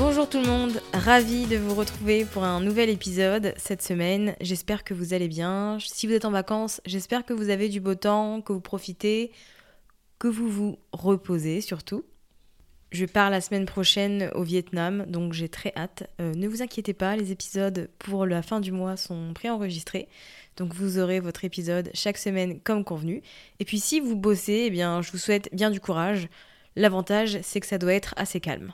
Bonjour tout le monde, ravi de vous retrouver pour un nouvel épisode cette semaine. J'espère que vous allez bien. Si vous êtes en vacances, j'espère que vous avez du beau temps, que vous profitez, que vous vous reposez surtout. Je pars la semaine prochaine au Vietnam, donc j'ai très hâte. Euh, ne vous inquiétez pas, les épisodes pour la fin du mois sont préenregistrés. Donc vous aurez votre épisode chaque semaine comme convenu. Et puis si vous bossez, eh bien je vous souhaite bien du courage. L'avantage, c'est que ça doit être assez calme.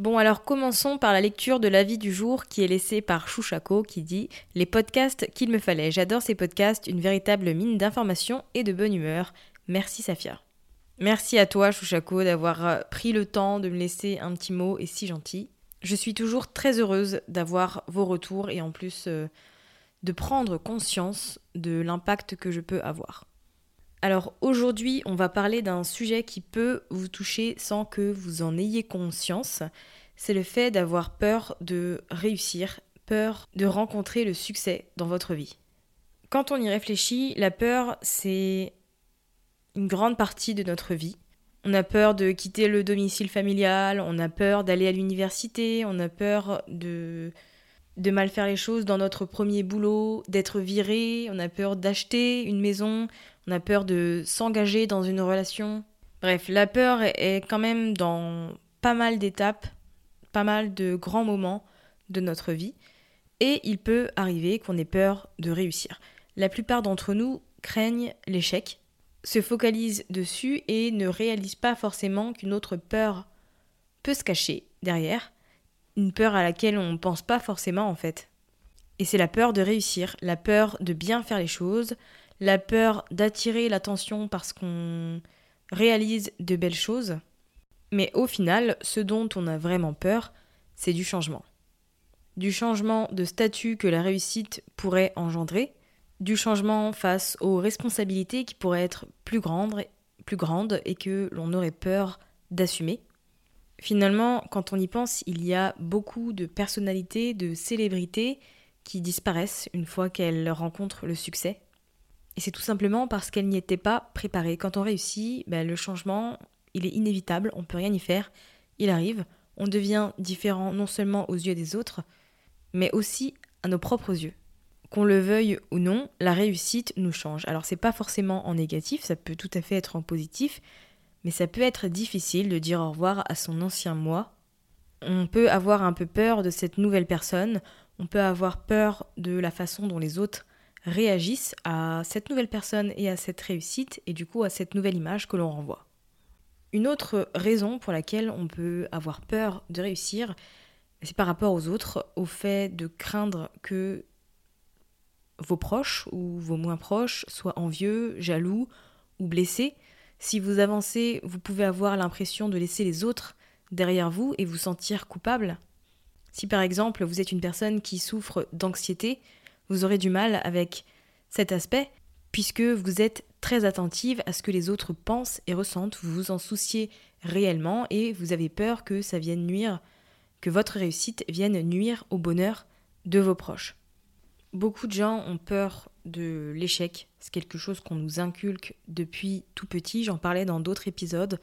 Bon, alors commençons par la lecture de l'avis du jour qui est laissé par Chouchako qui dit Les podcasts qu'il me fallait. J'adore ces podcasts, une véritable mine d'informations et de bonne humeur. Merci Safia. Merci à toi Chouchako d'avoir euh, pris le temps de me laisser un petit mot et si gentil. Je suis toujours très heureuse d'avoir vos retours et en plus euh, de prendre conscience de l'impact que je peux avoir. Alors aujourd'hui, on va parler d'un sujet qui peut vous toucher sans que vous en ayez conscience. C'est le fait d'avoir peur de réussir, peur de rencontrer le succès dans votre vie. Quand on y réfléchit, la peur, c'est une grande partie de notre vie. On a peur de quitter le domicile familial, on a peur d'aller à l'université, on a peur de, de mal faire les choses dans notre premier boulot, d'être viré, on a peur d'acheter une maison, on a peur de s'engager dans une relation. Bref, la peur est quand même dans pas mal d'étapes, pas mal de grands moments de notre vie. Et il peut arriver qu'on ait peur de réussir. La plupart d'entre nous craignent l'échec, se focalisent dessus et ne réalisent pas forcément qu'une autre peur peut se cacher derrière. Une peur à laquelle on ne pense pas forcément en fait. Et c'est la peur de réussir, la peur de bien faire les choses, la peur d'attirer l'attention parce qu'on réalise de belles choses. Mais au final, ce dont on a vraiment peur, c'est du changement. Du changement de statut que la réussite pourrait engendrer, du changement face aux responsabilités qui pourraient être plus grandes, plus grandes et que l'on aurait peur d'assumer. Finalement, quand on y pense, il y a beaucoup de personnalités, de célébrités qui disparaissent une fois qu'elles rencontrent le succès. Et c'est tout simplement parce qu'elle n'y était pas préparée. Quand on réussit, ben, le changement, il est inévitable, on ne peut rien y faire, il arrive, on devient différent non seulement aux yeux des autres, mais aussi à nos propres yeux. Qu'on le veuille ou non, la réussite nous change. Alors c'est pas forcément en négatif, ça peut tout à fait être en positif, mais ça peut être difficile de dire au revoir à son ancien moi. On peut avoir un peu peur de cette nouvelle personne, on peut avoir peur de la façon dont les autres réagissent à cette nouvelle personne et à cette réussite et du coup à cette nouvelle image que l'on renvoie. Une autre raison pour laquelle on peut avoir peur de réussir, c'est par rapport aux autres, au fait de craindre que vos proches ou vos moins proches soient envieux, jaloux ou blessés. Si vous avancez, vous pouvez avoir l'impression de laisser les autres derrière vous et vous sentir coupable. Si par exemple vous êtes une personne qui souffre d'anxiété, vous aurez du mal avec cet aspect puisque vous êtes très attentive à ce que les autres pensent et ressentent, vous vous en souciez réellement et vous avez peur que ça vienne nuire, que votre réussite vienne nuire au bonheur de vos proches. Beaucoup de gens ont peur de l'échec, c'est quelque chose qu'on nous inculque depuis tout petit, j'en parlais dans d'autres épisodes,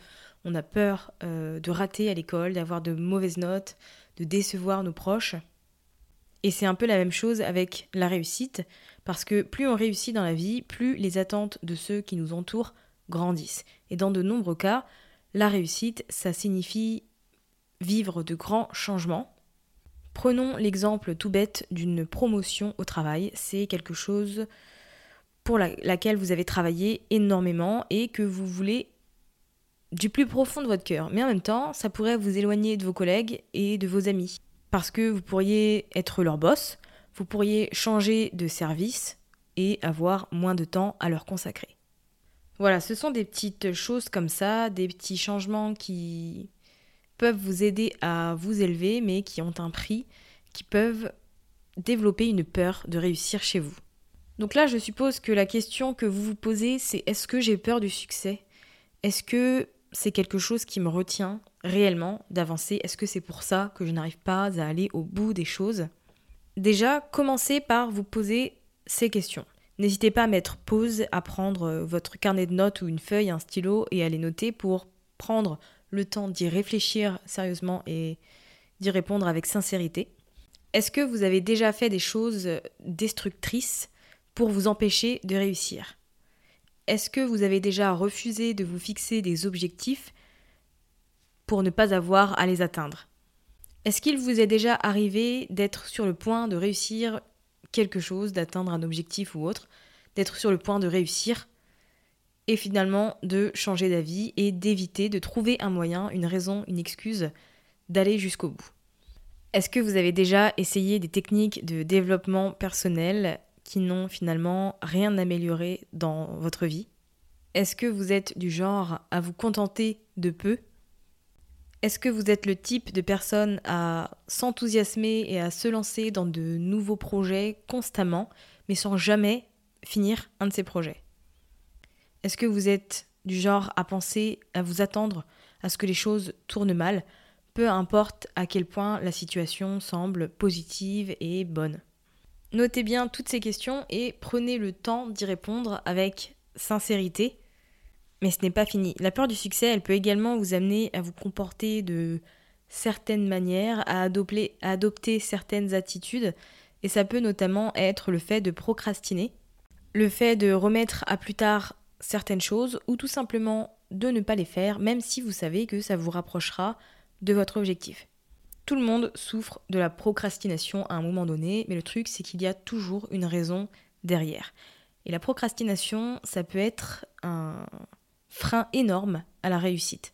on a peur euh, de rater à l'école, d'avoir de mauvaises notes, de décevoir nos proches. Et c'est un peu la même chose avec la réussite, parce que plus on réussit dans la vie, plus les attentes de ceux qui nous entourent grandissent. Et dans de nombreux cas, la réussite, ça signifie vivre de grands changements. Prenons l'exemple tout bête d'une promotion au travail. C'est quelque chose pour laquelle vous avez travaillé énormément et que vous voulez du plus profond de votre cœur. Mais en même temps, ça pourrait vous éloigner de vos collègues et de vos amis. Parce que vous pourriez être leur boss, vous pourriez changer de service et avoir moins de temps à leur consacrer. Voilà, ce sont des petites choses comme ça, des petits changements qui peuvent vous aider à vous élever, mais qui ont un prix, qui peuvent développer une peur de réussir chez vous. Donc là, je suppose que la question que vous vous posez, c'est est-ce que j'ai peur du succès? Est-ce que c'est quelque chose qui me retient réellement d'avancer? Est-ce que c'est pour ça que je n'arrive pas à aller au bout des choses? Déjà, commencez par vous poser ces questions. N'hésitez pas à mettre pause, à prendre euh, votre carnet de notes ou une feuille, un stylo et à les noter pour prendre le temps d'y réfléchir sérieusement et d'y répondre avec sincérité. Est-ce que vous avez déjà fait des choses destructrices pour vous empêcher de réussir? Est-ce que vous avez déjà refusé de vous fixer des objectifs pour ne pas avoir à les atteindre? Est-ce qu'il vous est déjà arrivé d'être sur le point de réussir quelque chose, d'atteindre un objectif ou autre, d'être sur le point de réussir et finalement de changer d'avis et d'éviter de trouver un moyen, une raison, une excuse d'aller jusqu'au bout. Est-ce que vous avez déjà essayé des techniques de développement personnel qui n'ont finalement rien amélioré dans votre vie? Est-ce que vous êtes du genre à vous contenter de peu? Est-ce que vous êtes le type de personne à s'enthousiasmer et à se lancer dans de nouveaux projets constamment, mais sans jamais finir un de ces projets? Est-ce que vous êtes du genre à penser, à vous attendre à ce que les choses tournent mal, peu importe à quel point la situation semble positive et bonne? Notez bien toutes ces questions et prenez le temps d'y répondre avec sincérité. Mais ce n'est pas fini. La peur du succès, elle peut également vous amener à vous comporter de certaines manières, à adopter, à adopter certaines attitudes, et ça peut notamment être le fait de procrastiner, le fait de remettre à plus tard certaines choses, ou tout simplement de ne pas les faire, même si vous savez que ça vous rapprochera de votre objectif. Tout le monde souffre de la procrastination à un moment donné, mais le truc c'est qu'il y a toujours une raison derrière. Et la procrastination, ça peut être un, frein énorme à la réussite.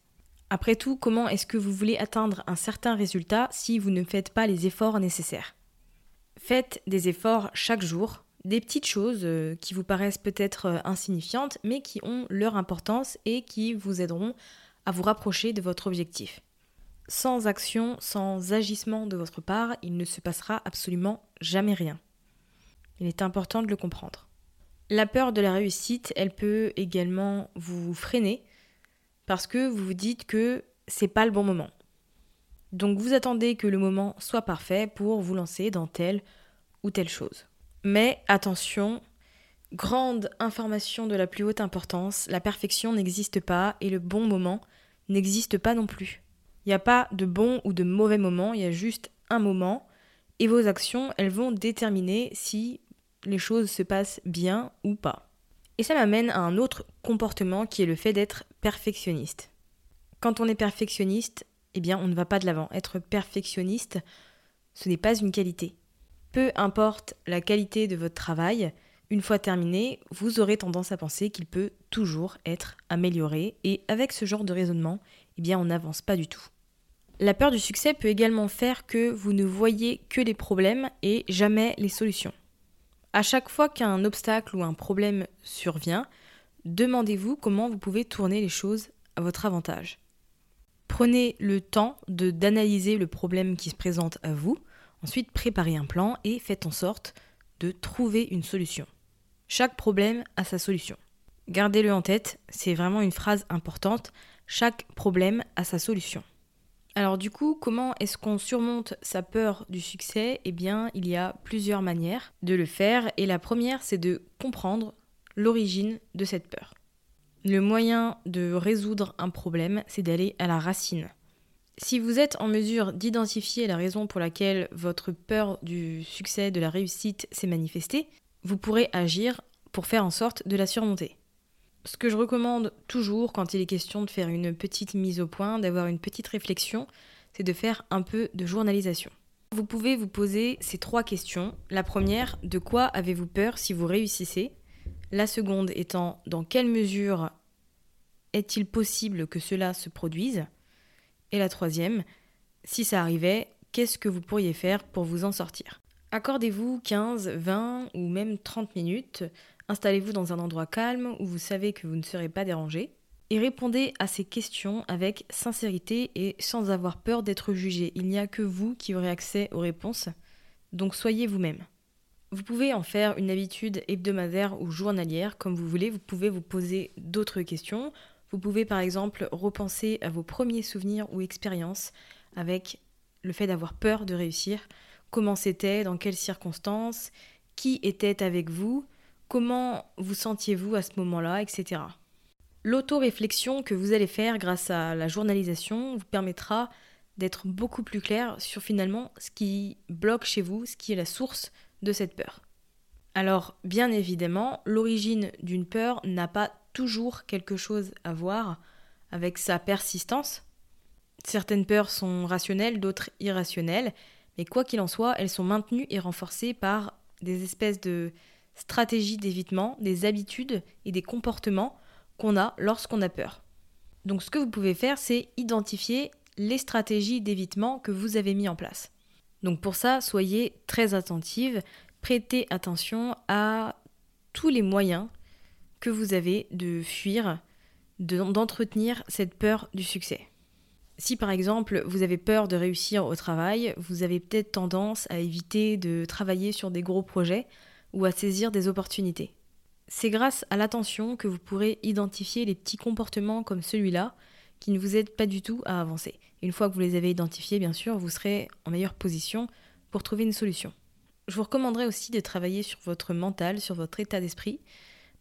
Après tout, comment est-ce que vous voulez atteindre un certain résultat si vous ne faites pas les efforts nécessaires? Faites des efforts chaque jour, des petites choses euh, qui vous paraissent peut-être euh, insignifiantes, mais qui ont leur importance et qui vous aideront à vous rapprocher de votre objectif. Sans action, sans agissement de votre part, il ne se passera absolument jamais rien. Il est important de le comprendre. La peur de la réussite, elle peut également vous freiner parce que vous vous dites que c'est pas le bon moment. Donc vous attendez que le moment soit parfait pour vous lancer dans telle ou telle chose. Mais attention, grande information de la plus haute importance, la perfection n'existe pas et le bon moment n'existe pas non plus. Il n'y a pas de bon ou de mauvais moment, il y a juste un moment et vos actions, elles vont déterminer si les choses se passent bien ou pas. Et ça m'amène à un autre comportement qui est le fait d'être perfectionniste. Quand on est perfectionniste, eh bien on ne va pas de l'avant. Être perfectionniste, ce n'est pas une qualité. Peu importe la qualité de votre travail, une fois terminé, vous aurez tendance à penser qu'il peut toujours être amélioré et avec ce genre de raisonnement, eh bien on n'avance pas du tout. La peur du succès peut également faire que vous ne voyez que les problèmes et jamais les solutions. À chaque fois qu'un obstacle ou un problème survient, demandez-vous comment vous pouvez tourner les choses à votre avantage. Prenez le temps d'analyser le problème qui se présente à vous, ensuite préparez un plan et faites en sorte de trouver une solution. Chaque problème a sa solution. Gardez-le en tête, c'est vraiment une phrase importante. Chaque problème a sa solution. Alors du coup, comment est-ce qu'on surmonte sa peur du succès? Eh bien, il y a plusieurs manières de le faire et la première, c'est de comprendre l'origine de cette peur. Le moyen de résoudre un problème, c'est d'aller à la racine. Si vous êtes en mesure d'identifier la raison pour laquelle votre peur du succès, de la réussite s'est manifestée, vous pourrez agir pour faire en sorte de la surmonter. Ce que je recommande toujours quand il est question de faire une petite mise au point, d'avoir une petite réflexion, c'est de faire un peu de journalisation. Vous pouvez vous poser ces trois questions. La première, de quoi avez-vous peur si vous réussissez? La seconde étant, dans quelle mesure est-il possible que cela se produise? Et la troisième, si ça arrivait, qu'est-ce que vous pourriez faire pour vous en sortir? Accordez-vous 15, 20 ou même 30 minutes Installez-vous dans un endroit calme où vous savez que vous ne serez pas dérangé et répondez à ces questions avec sincérité et sans avoir peur d'être jugé. Il n'y a que vous qui aurez accès aux réponses, donc soyez vous-même. Vous pouvez en faire une habitude hebdomadaire ou journalière, comme vous voulez. Vous pouvez vous poser d'autres questions. Vous pouvez par exemple repenser à vos premiers souvenirs ou expériences avec le fait d'avoir peur de réussir. Comment c'était, dans quelles circonstances, qui était avec vous, comment vous sentiez-vous à ce moment-là, etc. L'auto-réflexion que vous allez faire grâce à la journalisation vous permettra d'être beaucoup plus clair sur finalement ce qui bloque chez vous, ce qui est la source de cette peur. Alors, bien évidemment, l'origine d'une peur n'a pas toujours quelque chose à voir avec sa persistance. Certaines peurs sont rationnelles, d'autres irrationnelles, mais quoi qu'il en soit, elles sont maintenues et renforcées par des espèces de stratégies d'évitement, des habitudes et des comportements qu'on a lorsqu'on a peur. Donc ce que vous pouvez faire, c'est identifier les stratégies d'évitement que vous avez mis en place. Donc pour ça, soyez très attentive, prêtez attention à tous les moyens que vous avez de fuir, d'entretenir cette peur du succès. Si par exemple vous avez peur de réussir au travail, vous avez peut-être tendance à éviter de travailler sur des gros projets ou à saisir des opportunités. C'est grâce à l'attention que vous pourrez identifier les petits comportements comme celui-là qui ne vous aident pas du tout à avancer. Une fois que vous les avez identifiés, bien sûr, vous serez en meilleure position pour trouver une solution. Je vous recommanderais aussi de travailler sur votre mental, sur votre état d'esprit,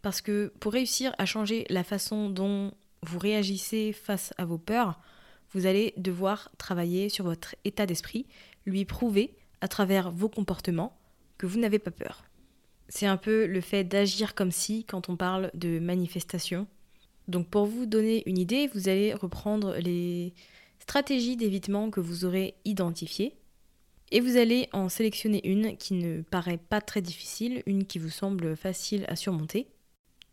parce que pour réussir à changer la façon dont vous réagissez face à vos peurs, vous allez devoir travailler sur votre état d'esprit, lui prouver à travers vos comportements que vous n'avez pas peur. C'est un peu le fait d'agir comme si quand on parle de manifestation. Donc pour vous donner une idée, vous allez reprendre les stratégies d'évitement que vous aurez identifiées et vous allez en sélectionner une qui ne paraît pas très difficile, une qui vous semble facile à surmonter.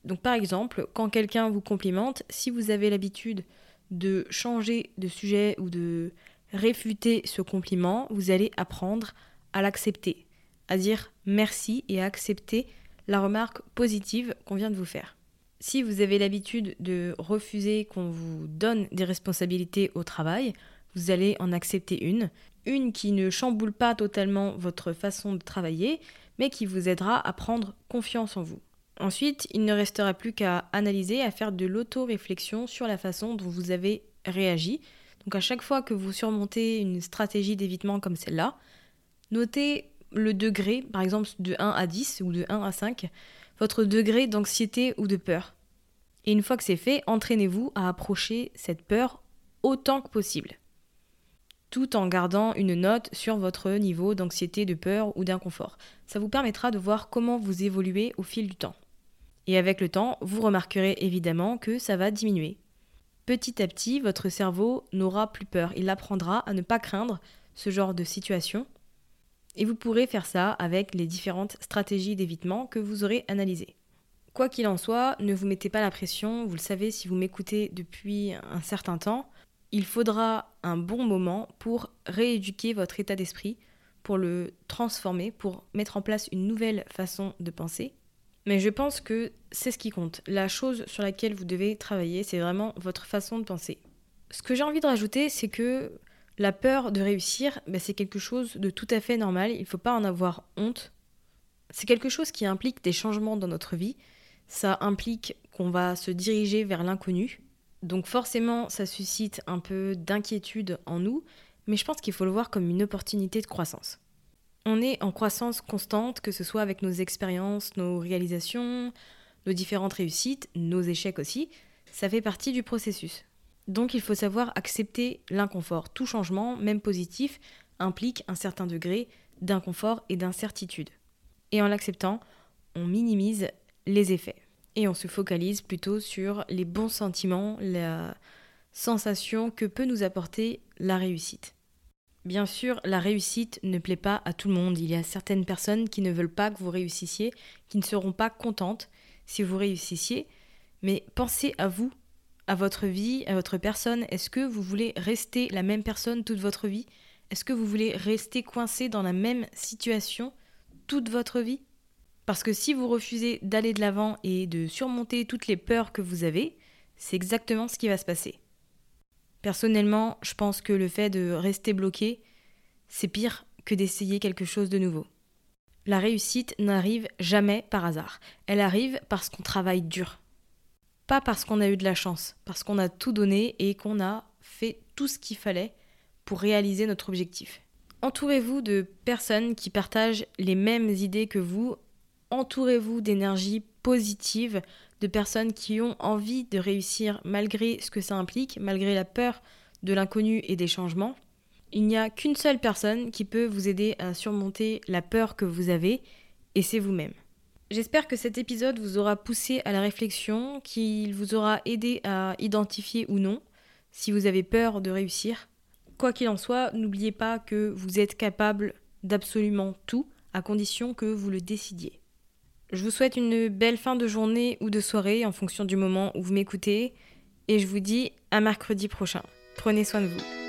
Donc par exemple, quand quelqu'un vous complimente, si vous avez l'habitude de changer de sujet ou de réfuter ce compliment, vous allez apprendre à l'accepter à dire merci et à accepter la remarque positive qu'on vient de vous faire. Si vous avez l'habitude de refuser qu'on vous donne des responsabilités au travail, vous allez en accepter une, une qui ne chamboule pas totalement votre façon de travailler, mais qui vous aidera à prendre confiance en vous. Ensuite, il ne restera plus qu'à analyser, à faire de l'auto-réflexion sur la façon dont vous avez réagi. Donc à chaque fois que vous surmontez une stratégie d'évitement comme celle-là, notez le degré, par exemple de 1 à 10 ou de 1 à 5, votre degré d'anxiété ou de peur. Et une fois que c'est fait, entraînez-vous à approcher cette peur autant que possible, tout en gardant une note sur votre niveau d'anxiété, de peur ou d'inconfort. Ça vous permettra de voir comment vous évoluez au fil du temps. Et avec le temps, vous remarquerez évidemment que ça va diminuer. Petit à petit, votre cerveau n'aura plus peur. Il apprendra à ne pas craindre ce genre de situation et vous pourrez faire ça avec les différentes stratégies d'évitement que vous aurez analysées. Quoi qu'il en soit, ne vous mettez pas la pression, vous le savez si vous m'écoutez depuis un certain temps, il faudra un bon moment pour rééduquer votre état d'esprit, pour le transformer, pour mettre en place une nouvelle façon de penser. Mais je pense que c'est ce qui compte. La chose sur laquelle vous devez travailler, c'est vraiment votre façon de penser. Ce que j'ai envie de rajouter, c'est que la peur de réussir, ben, c'est quelque chose de tout à fait normal. Il ne faut pas en avoir honte. C'est quelque chose qui implique des changements dans notre vie. Ça implique qu'on va se diriger vers l'inconnu. Donc forcément, ça suscite un peu d'inquiétude en nous, mais je pense qu'il faut le voir comme une opportunité de croissance. On est en croissance constante, que ce soit avec nos expériences, nos réalisations, nos différentes réussites, nos échecs aussi. Ça fait partie du processus. Donc il faut savoir accepter l'inconfort. Tout changement, même positif, implique un certain degré d'inconfort et d'incertitude. Et en l'acceptant, on minimise les effets. Et on se focalise plutôt sur les bons sentiments, la sensation que peut nous apporter la réussite. Bien sûr, la réussite ne plaît pas à tout le monde. Il y a certaines personnes qui ne veulent pas que vous réussissiez, qui ne seront pas contentes si vous réussissiez. Mais pensez à vous, à votre vie, à votre personne. Est-ce que vous voulez rester la même personne toute votre vie? Est-ce que vous voulez rester coincé dans la même situation toute votre vie? Parce que si vous refusez d'aller de l'avant et de surmonter toutes les peurs que vous avez, c'est exactement ce qui va se passer. Personnellement, je pense que le fait de rester bloqué, c'est pire que d'essayer quelque chose de nouveau. La réussite n'arrive jamais par hasard. Elle arrive parce qu'on travaille dur. Pas parce qu'on a eu de la chance, parce qu'on a tout donné et qu'on a fait tout ce qu'il fallait pour réaliser notre objectif. Entourez-vous de personnes qui partagent les mêmes idées que vous. Entourez-vous d'énergie positive, de personnes qui ont envie de réussir malgré ce que ça implique, malgré la peur de l'inconnu et des changements. Il n'y a qu'une seule personne qui peut vous aider à surmonter la peur que vous avez, et c'est vous-même. J'espère que cet épisode vous aura poussé à la réflexion, qu'il vous aura aidé à identifier ou non si vous avez peur de réussir. Quoi qu'il en soit, n'oubliez pas que vous êtes capable d'absolument tout, à condition que vous le décidiez. Je vous souhaite une belle fin de journée ou de soirée en fonction du moment où vous m'écoutez, et je vous dis à mercredi prochain. Prenez soin de vous.